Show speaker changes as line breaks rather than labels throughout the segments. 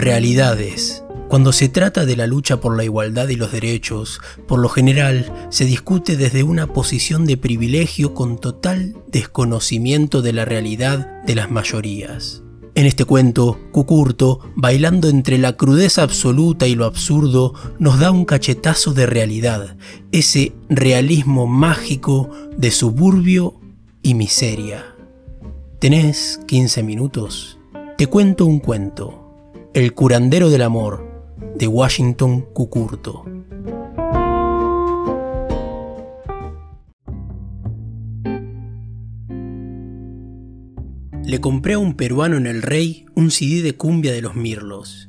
Realidades. Cuando se trata de la lucha por la igualdad y los derechos, por lo general se discute desde una posición de privilegio con total desconocimiento de la realidad de las mayorías. En este cuento, Cucurto, bailando entre la crudeza absoluta y lo absurdo, nos da un cachetazo de realidad, ese realismo mágico de suburbio y miseria. ¿Tenés 15 minutos? Te cuento un cuento. El curandero del amor, de Washington Cucurto. Le compré a un peruano en el Rey un CD de cumbia de los Mirlos.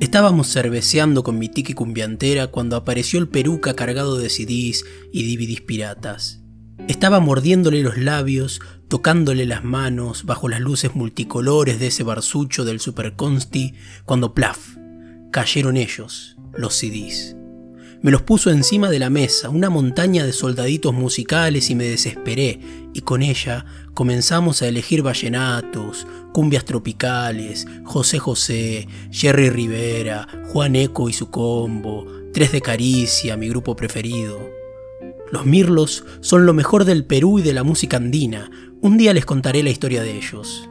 Estábamos cerveceando con mi tiki cumbiantera cuando apareció el peruca cargado de CDs y DVDs piratas. Estaba mordiéndole los labios, tocándole las manos bajo las luces multicolores de ese barsucho del Super Consti, cuando plaf, cayeron ellos, los CDs. Me los puso encima de la mesa, una montaña de soldaditos musicales y me desesperé, y con ella comenzamos a elegir vallenatos, cumbias tropicales, José José, Jerry Rivera, Juan Eco y su combo, Tres de Caricia, mi grupo preferido. Los Mirlos son lo mejor del Perú y de la música andina. Un día les contaré la historia de ellos.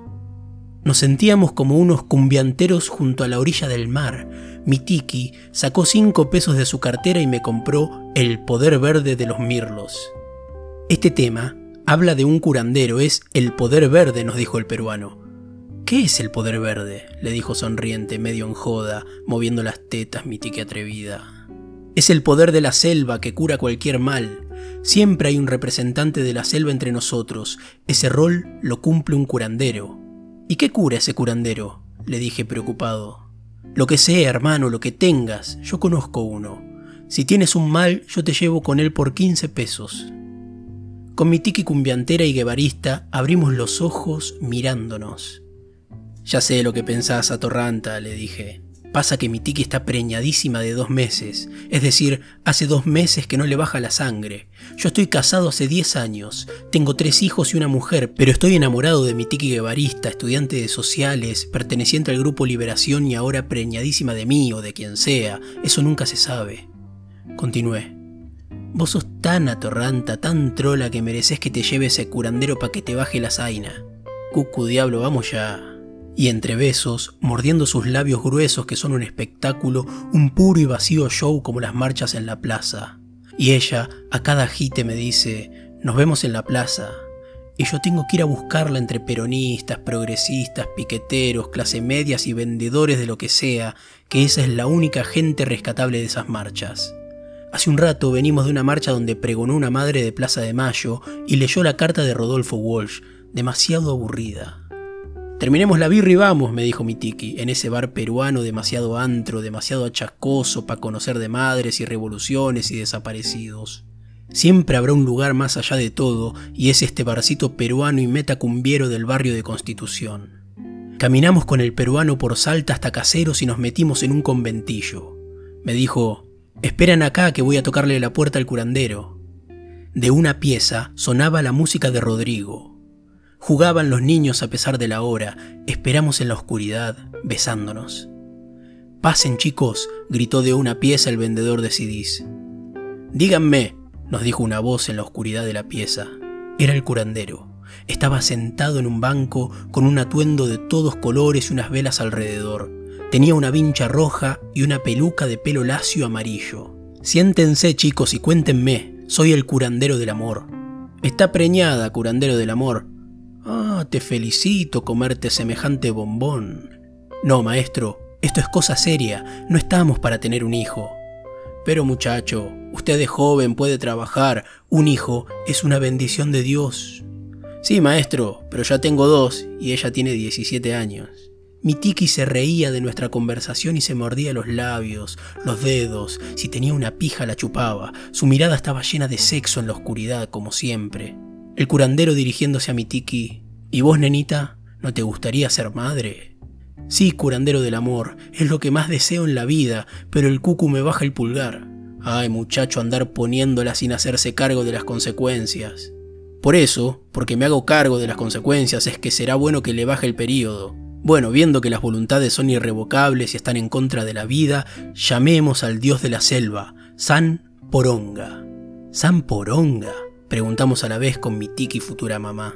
Nos sentíamos como unos cumbianteros junto a la orilla del mar. Mi tiki sacó cinco pesos de su cartera y me compró El Poder Verde de los Mirlos. Este tema habla de un curandero, es el poder verde, nos dijo el peruano. ¿Qué es el poder verde? le dijo sonriente, medio en joda, moviendo las tetas mi tiki atrevida. Es el poder de la selva que cura cualquier mal. Siempre hay un representante de la selva entre nosotros. Ese rol lo cumple un curandero. ¿Y qué cura ese curandero? le dije preocupado. Lo que sea, hermano, lo que tengas, yo conozco uno. Si tienes un mal, yo te llevo con él por 15 pesos. Con mi tiki cumbiantera y guevarista abrimos los ojos mirándonos. Ya sé lo que pensás, atorranta, le dije. Pasa que mi tiki está preñadísima de dos meses, es decir, hace dos meses que no le baja la sangre. Yo estoy casado hace diez años, tengo tres hijos y una mujer, pero estoy enamorado de mi tiki guevarista, estudiante de sociales, perteneciente al grupo Liberación y ahora preñadísima de mí o de quien sea, eso nunca se sabe. Continué. Vos sos tan atorranta, tan trola que mereces que te lleve ese curandero para que te baje la zaina. Cucu diablo, vamos ya y entre besos, mordiendo sus labios gruesos que son un espectáculo, un puro y vacío show como las marchas en la plaza. Y ella, a cada jite me dice, nos vemos en la plaza. Y yo tengo que ir a buscarla entre peronistas, progresistas, piqueteros, clase medias y vendedores de lo que sea, que esa es la única gente rescatable de esas marchas. Hace un rato venimos de una marcha donde pregonó una madre de Plaza de Mayo y leyó la carta de Rodolfo Walsh, demasiado aburrida. Terminemos la birra y vamos, me dijo mi tiki, en ese bar peruano demasiado antro, demasiado achascoso para conocer de madres y revoluciones y desaparecidos. Siempre habrá un lugar más allá de todo, y es este barcito peruano y metacumbiero del barrio de Constitución. Caminamos con el peruano por Salta hasta Caseros y nos metimos en un conventillo. Me dijo, esperan acá que voy a tocarle la puerta al curandero. De una pieza sonaba la música de Rodrigo, Jugaban los niños a pesar de la hora, esperamos en la oscuridad, besándonos. Pasen chicos, gritó de una pieza el vendedor de CDs. Díganme, nos dijo una voz en la oscuridad de la pieza. Era el curandero. Estaba sentado en un banco con un atuendo de todos colores y unas velas alrededor. Tenía una vincha roja y una peluca de pelo lacio amarillo. Siéntense chicos y cuéntenme, soy el curandero del amor. Está preñada, curandero del amor, Te felicito comerte semejante bombón. No, maestro, esto es cosa seria, no estamos para tener un hijo. Pero muchacho, usted es joven, puede trabajar, un hijo es una bendición de Dios. Sí, maestro, pero ya tengo dos y ella tiene 17 años. Mi tiki se reía de nuestra conversación y se mordía los labios, los dedos, si tenía una pija la chupaba, su mirada estaba llena de sexo en la oscuridad, como siempre. El curandero dirigiéndose a mi tiki. ¿Y vos, nenita, no te gustaría ser madre? Sí, curandero del amor, es lo que más deseo en la vida, pero el cucu me baja el pulgar. Ay, muchacho, andar poniéndola sin hacerse cargo de las consecuencias. Por eso, porque me hago cargo de las consecuencias, es que será bueno que le baje el periodo. Bueno, viendo que las voluntades son irrevocables y están en contra de la vida, llamemos al dios de la selva, San Poronga. ¿San Poronga? Preguntamos a la vez con mi tiki futura mamá.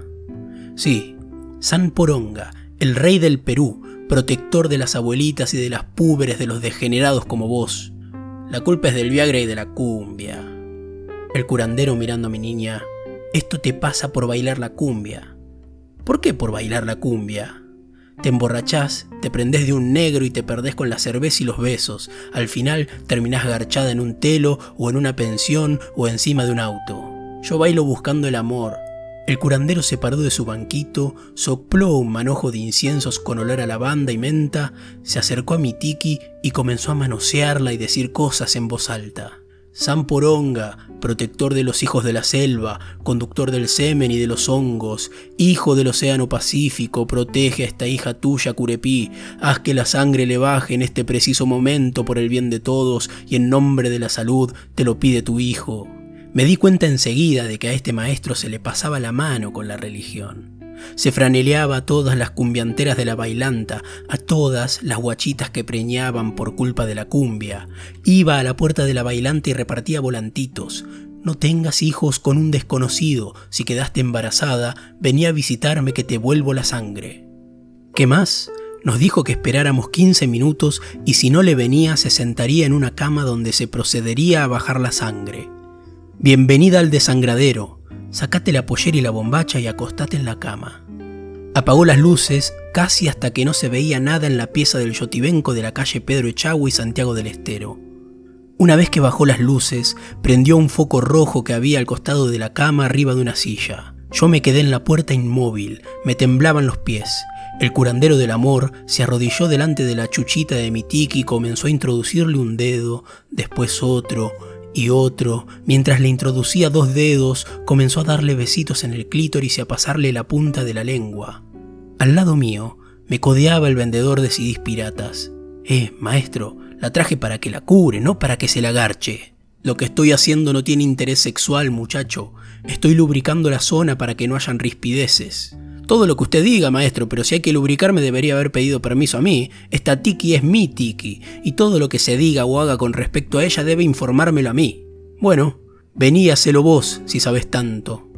Sí, San Poronga, el rey del Perú, protector de las abuelitas y de las púberes de los degenerados como vos. La culpa es del Viagra y de la cumbia. El curandero mirando a mi niña, esto te pasa por bailar la cumbia. ¿Por qué por bailar la cumbia? Te emborrachás, te prendés de un negro y te perdés con la cerveza y los besos. Al final terminás garchada en un telo o en una pensión o encima de un auto. Yo bailo buscando el amor. El curandero se paró de su banquito, sopló un manojo de inciensos con olor a lavanda y menta, se acercó a mi tiki y comenzó a manosearla y decir cosas en voz alta. San Poronga, protector de los hijos de la selva, conductor del semen y de los hongos, hijo del océano Pacífico, protege a esta hija tuya, Curepí, haz que la sangre le baje en este preciso momento por el bien de todos y en nombre de la salud te lo pide tu hijo. Me di cuenta enseguida de que a este maestro se le pasaba la mano con la religión. Se franeleaba a todas las cumbianteras de la bailanta, a todas las guachitas que preñaban por culpa de la cumbia. Iba a la puerta de la bailanta y repartía volantitos. No tengas hijos con un desconocido. Si quedaste embarazada, venía a visitarme que te vuelvo la sangre. ¿Qué más? Nos dijo que esperáramos 15 minutos y si no le venía se sentaría en una cama donde se procedería a bajar la sangre. Bienvenida al desangradero, Sacate la pollera y la bombacha y acostate en la cama. Apagó las luces casi hasta que no se veía nada en la pieza del yotibenco de la calle Pedro Echagüe y Santiago del Estero. Una vez que bajó las luces, prendió un foco rojo que había al costado de la cama arriba de una silla. Yo me quedé en la puerta inmóvil, me temblaban los pies. El curandero del amor se arrodilló delante de la chuchita de mi tiki y comenzó a introducirle un dedo, después otro, y otro, mientras le introducía dos dedos, comenzó a darle besitos en el clítoris y a pasarle la punta de la lengua. Al lado mío, me codeaba el vendedor de CDs piratas. Eh, maestro, la traje para que la cure, no para que se la garche. Lo que estoy haciendo no tiene interés sexual, muchacho. Estoy lubricando la zona para que no hayan rispideces. Todo lo que usted diga, maestro, pero si hay que lubricarme debería haber pedido permiso a mí. Esta tiki es mi tiki, y todo lo que se diga o haga con respecto a ella debe informármelo a mí. Bueno, veníaselo vos, si sabes tanto.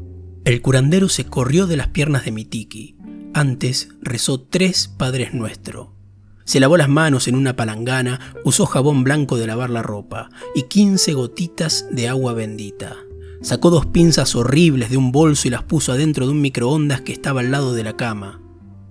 El curandero se corrió de las piernas de mi tiki. Antes rezó tres Padres Nuestro. Se lavó las manos en una palangana, usó jabón blanco de lavar la ropa y quince gotitas de agua bendita. Sacó dos pinzas horribles de un bolso y las puso adentro de un microondas que estaba al lado de la cama.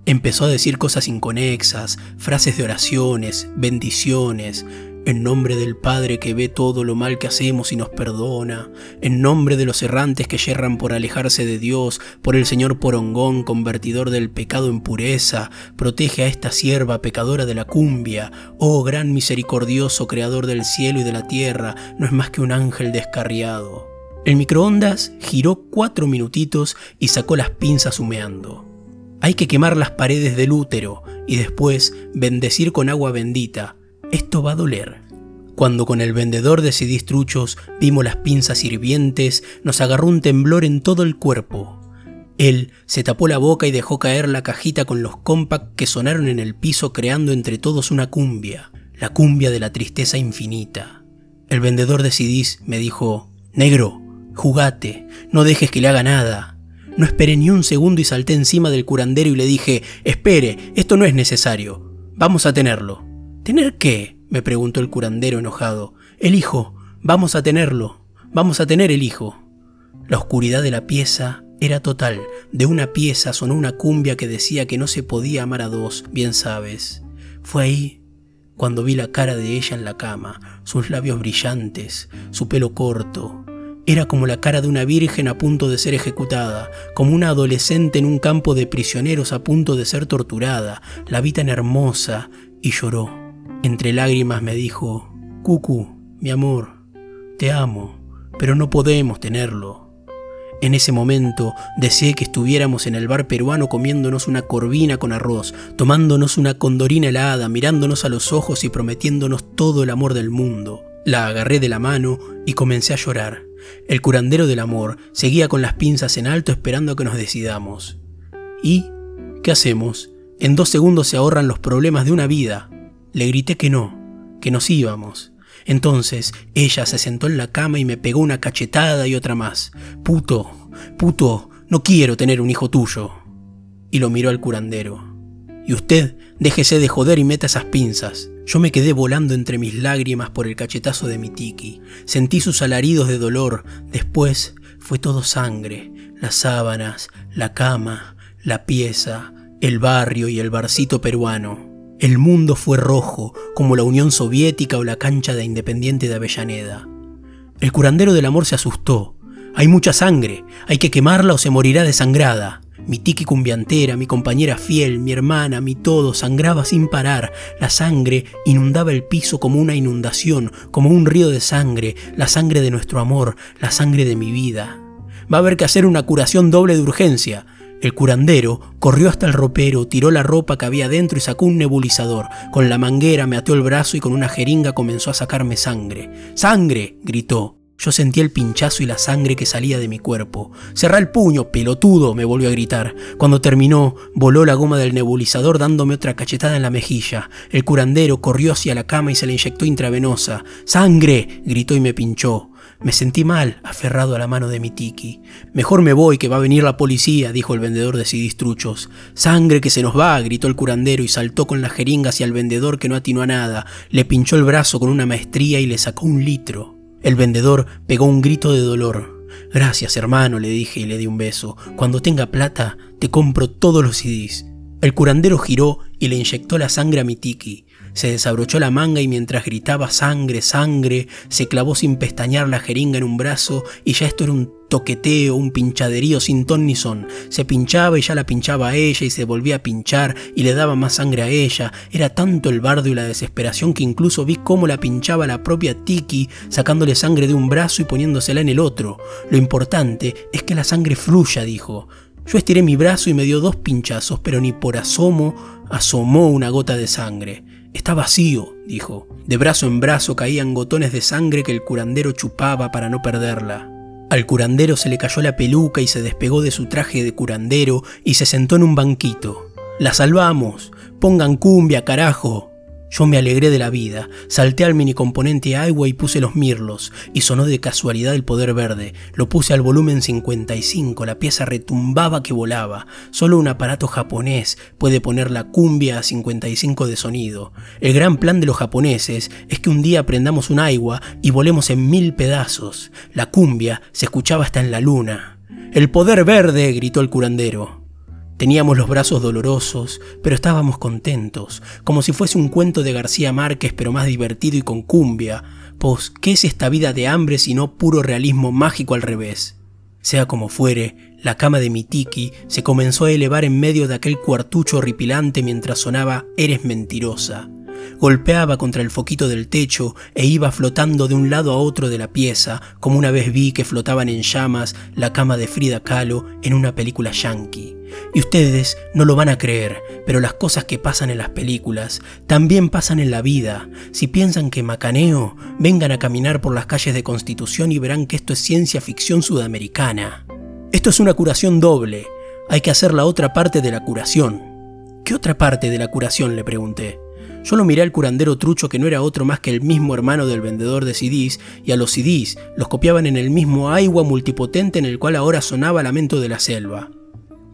Empezó a decir cosas inconexas, frases de oraciones, bendiciones, en nombre del Padre que ve todo lo mal que hacemos y nos perdona, en nombre de los errantes que yerran por alejarse de Dios, por el Señor Porongón, convertidor del pecado en pureza, protege a esta sierva pecadora de la cumbia, oh gran misericordioso Creador del cielo y de la tierra, no es más que un ángel descarriado. El microondas giró cuatro minutitos y sacó las pinzas humeando. Hay que quemar las paredes del útero y después bendecir con agua bendita. Esto va a doler. Cuando con el vendedor de CDs truchos vimos las pinzas hirvientes, nos agarró un temblor en todo el cuerpo. Él se tapó la boca y dejó caer la cajita con los compact que sonaron en el piso creando entre todos una cumbia, la cumbia de la tristeza infinita. El vendedor de CDs me dijo, Negro, Jugate, no dejes que le haga nada. No esperé ni un segundo y salté encima del curandero y le dije, espere, esto no es necesario. Vamos a tenerlo. ¿Tener qué? me preguntó el curandero enojado. El hijo. Vamos a tenerlo. Vamos a tener el hijo. La oscuridad de la pieza era total. De una pieza sonó una cumbia que decía que no se podía amar a dos, bien sabes. Fue ahí cuando vi la cara de ella en la cama, sus labios brillantes, su pelo corto, era como la cara de una virgen a punto de ser ejecutada, como una adolescente en un campo de prisioneros a punto de ser torturada. La vi tan hermosa y lloró. Entre lágrimas me dijo, Cucu, mi amor, te amo, pero no podemos tenerlo. En ese momento deseé que estuviéramos en el bar peruano comiéndonos una corvina con arroz, tomándonos una condorina helada, mirándonos a los ojos y prometiéndonos todo el amor del mundo. La agarré de la mano y comencé a llorar. El curandero del amor seguía con las pinzas en alto esperando a que nos decidamos. ¿Y qué hacemos? En dos segundos se ahorran los problemas de una vida. Le grité que no, que nos íbamos. Entonces ella se sentó en la cama y me pegó una cachetada y otra más. Puto, puto, no quiero tener un hijo tuyo. Y lo miró al curandero. Y usted, déjese de joder y meta esas pinzas. Yo me quedé volando entre mis lágrimas por el cachetazo de mi tiki. Sentí sus alaridos de dolor. Después fue todo sangre. Las sábanas, la cama, la pieza, el barrio y el barcito peruano. El mundo fue rojo, como la Unión Soviética o la cancha de Independiente de Avellaneda. El curandero del amor se asustó. Hay mucha sangre, hay que quemarla o se morirá desangrada. Mi tiki cumbiantera, mi compañera fiel, mi hermana, mi todo, sangraba sin parar. La sangre inundaba el piso como una inundación, como un río de sangre, la sangre de nuestro amor, la sangre de mi vida. Va a haber que hacer una curación doble de urgencia. El curandero corrió hasta el ropero, tiró la ropa que había dentro y sacó un nebulizador. Con la manguera me ató el brazo y con una jeringa comenzó a sacarme sangre. ¡Sangre! gritó. Yo sentí el pinchazo y la sangre que salía de mi cuerpo. Cerrá el puño, pelotudo, me volvió a gritar. Cuando terminó, voló la goma del nebulizador dándome otra cachetada en la mejilla. El curandero corrió hacia la cama y se le inyectó intravenosa. ¡Sangre! gritó y me pinchó. Me sentí mal, aferrado a la mano de mi tiki. Mejor me voy, que va a venir la policía, dijo el vendedor de sidistruchos. Sangre que se nos va, gritó el curandero y saltó con la jeringa hacia el vendedor que no atinó a nada. Le pinchó el brazo con una maestría y le sacó un litro. El vendedor pegó un grito de dolor. Gracias, hermano, le dije y le di un beso. Cuando tenga plata, te compro todos los CDs. El curandero giró y le inyectó la sangre a mi tiki. Se desabrochó la manga y mientras gritaba sangre, sangre, se clavó sin pestañear la jeringa en un brazo y ya esto era un toqueteo, un pinchaderío sin ton ni son. Se pinchaba y ya la pinchaba a ella y se volvía a pinchar y le daba más sangre a ella. Era tanto el bardo y la desesperación que incluso vi cómo la pinchaba la propia Tiki, sacándole sangre de un brazo y poniéndosela en el otro. Lo importante es que la sangre fluya, dijo. Yo estiré mi brazo y me dio dos pinchazos, pero ni por asomo asomó una gota de sangre. Está vacío, dijo. De brazo en brazo caían gotones de sangre que el curandero chupaba para no perderla. Al curandero se le cayó la peluca y se despegó de su traje de curandero y se sentó en un banquito. La salvamos. Pongan cumbia, carajo. Yo me alegré de la vida, salté al mini componente agua y puse los mirlos, y sonó de casualidad el poder verde. Lo puse al volumen 55, la pieza retumbaba que volaba. Solo un aparato japonés puede poner la cumbia a 55 de sonido. El gran plan de los japoneses es que un día aprendamos un agua y volemos en mil pedazos. La cumbia se escuchaba hasta en la luna. El poder verde, gritó el curandero. Teníamos los brazos dolorosos, pero estábamos contentos, como si fuese un cuento de García Márquez, pero más divertido y con cumbia, pues ¿qué es esta vida de hambre sino puro realismo mágico al revés? Sea como fuere, la cama de mi tiki se comenzó a elevar en medio de aquel cuartucho horripilante mientras sonaba Eres mentirosa. Golpeaba contra el foquito del techo e iba flotando de un lado a otro de la pieza, como una vez vi que flotaban en llamas la cama de Frida Kahlo en una película yankee. Y ustedes no lo van a creer, pero las cosas que pasan en las películas también pasan en la vida. Si piensan que macaneo, vengan a caminar por las calles de Constitución y verán que esto es ciencia ficción sudamericana. Esto es una curación doble. Hay que hacer la otra parte de la curación. ¿Qué otra parte de la curación? le pregunté. Yo lo miré al curandero trucho que no era otro más que el mismo hermano del vendedor de CDs, y a los CDs los copiaban en el mismo agua multipotente en el cual ahora sonaba Lamento de la Selva.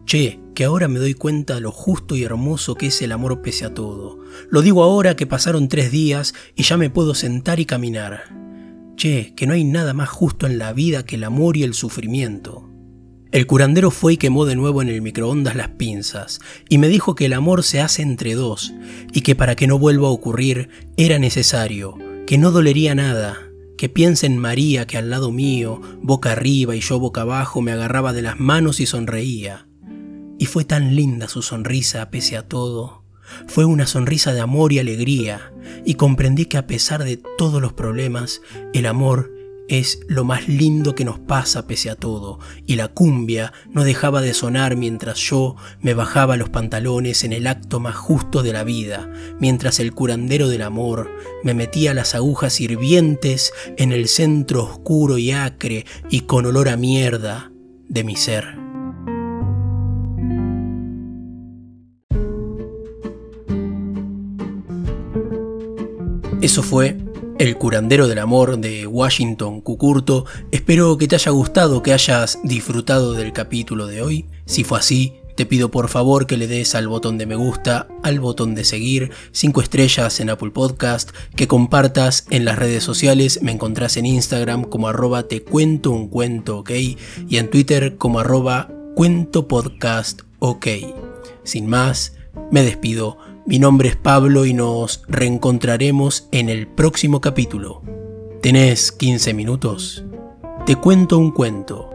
Che, que ahora me doy cuenta de lo justo y hermoso que es el amor pese a todo. Lo digo ahora que pasaron tres días y ya me puedo sentar y caminar. Che, que no hay nada más justo en la vida que el amor y el sufrimiento. El curandero fue y quemó de nuevo en el microondas las pinzas, y me dijo que el amor se hace entre dos, y que para que no vuelva a ocurrir era necesario, que no dolería nada, que piense en María que al lado mío, boca arriba y yo boca abajo, me agarraba de las manos y sonreía. Y fue tan linda su sonrisa pese a todo. Fue una sonrisa de amor y alegría, y comprendí que a pesar de todos los problemas, el amor es lo más lindo que nos pasa pese a todo, y la cumbia no dejaba de sonar mientras yo me bajaba los pantalones en el acto más justo de la vida, mientras el curandero del amor me metía las agujas hirvientes en el centro oscuro y acre y con olor a mierda de mi ser. Eso fue el curandero del amor de Washington Cucurto. Espero que te haya gustado, que hayas disfrutado del capítulo de hoy. Si fue así, te pido por favor que le des al botón de me gusta, al botón de seguir, 5 estrellas en Apple Podcast, que compartas en las redes sociales, me encontrás en Instagram como arroba te cuento un cuento ok y en Twitter como arroba cuento podcast ok. Sin más, me despido, mi nombre es Pablo y nos reencontraremos en el próximo capítulo. ¿Tenés 15 minutos? Te cuento un cuento